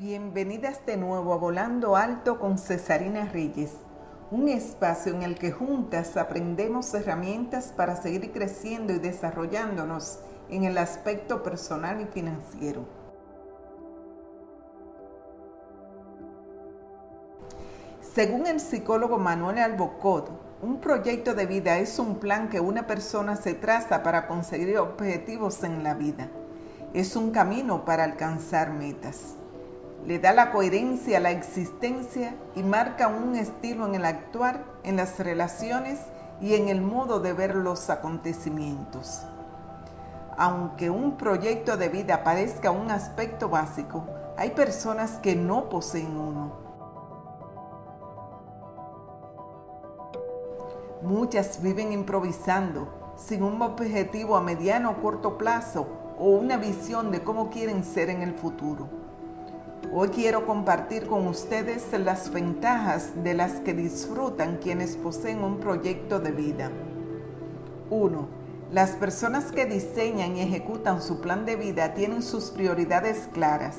Bienvenidas de nuevo a Volando Alto con Cesarina Reyes, un espacio en el que juntas aprendemos herramientas para seguir creciendo y desarrollándonos en el aspecto personal y financiero. Según el psicólogo Manuel Albocot, un proyecto de vida es un plan que una persona se traza para conseguir objetivos en la vida. Es un camino para alcanzar metas. Le da la coherencia a la existencia y marca un estilo en el actuar, en las relaciones y en el modo de ver los acontecimientos. Aunque un proyecto de vida parezca un aspecto básico, hay personas que no poseen uno Muchas viven improvisando, sin un objetivo a mediano o corto plazo o una visión de cómo quieren ser en el futuro. Hoy quiero compartir con ustedes las ventajas de las que disfrutan quienes poseen un proyecto de vida. 1. Las personas que diseñan y ejecutan su plan de vida tienen sus prioridades claras.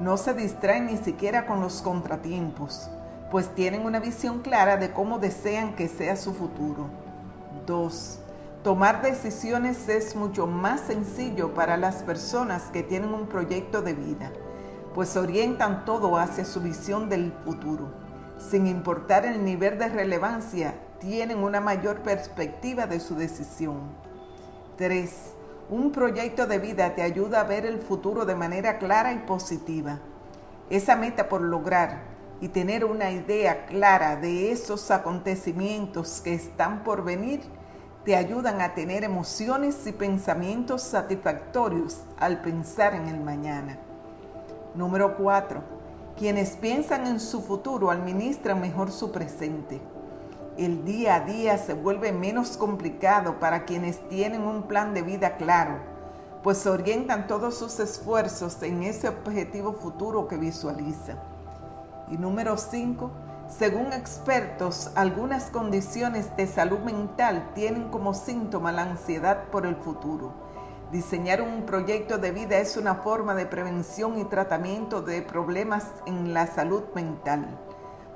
No se distraen ni siquiera con los contratiempos pues tienen una visión clara de cómo desean que sea su futuro. 2. Tomar decisiones es mucho más sencillo para las personas que tienen un proyecto de vida, pues orientan todo hacia su visión del futuro. Sin importar el nivel de relevancia, tienen una mayor perspectiva de su decisión. 3. Un proyecto de vida te ayuda a ver el futuro de manera clara y positiva. Esa meta por lograr y tener una idea clara de esos acontecimientos que están por venir te ayudan a tener emociones y pensamientos satisfactorios al pensar en el mañana. Número 4. Quienes piensan en su futuro administran mejor su presente. El día a día se vuelve menos complicado para quienes tienen un plan de vida claro, pues orientan todos sus esfuerzos en ese objetivo futuro que visualizan. Y número 5, según expertos, algunas condiciones de salud mental tienen como síntoma la ansiedad por el futuro. Diseñar un proyecto de vida es una forma de prevención y tratamiento de problemas en la salud mental,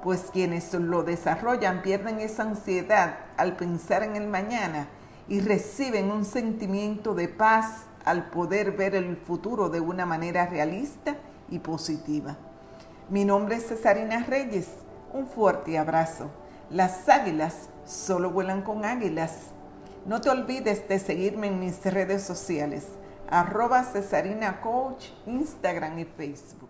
pues quienes lo desarrollan pierden esa ansiedad al pensar en el mañana y reciben un sentimiento de paz al poder ver el futuro de una manera realista y positiva. Mi nombre es Cesarina Reyes. Un fuerte abrazo. Las águilas solo vuelan con águilas. No te olvides de seguirme en mis redes sociales, arroba Cesarina Coach, Instagram y Facebook.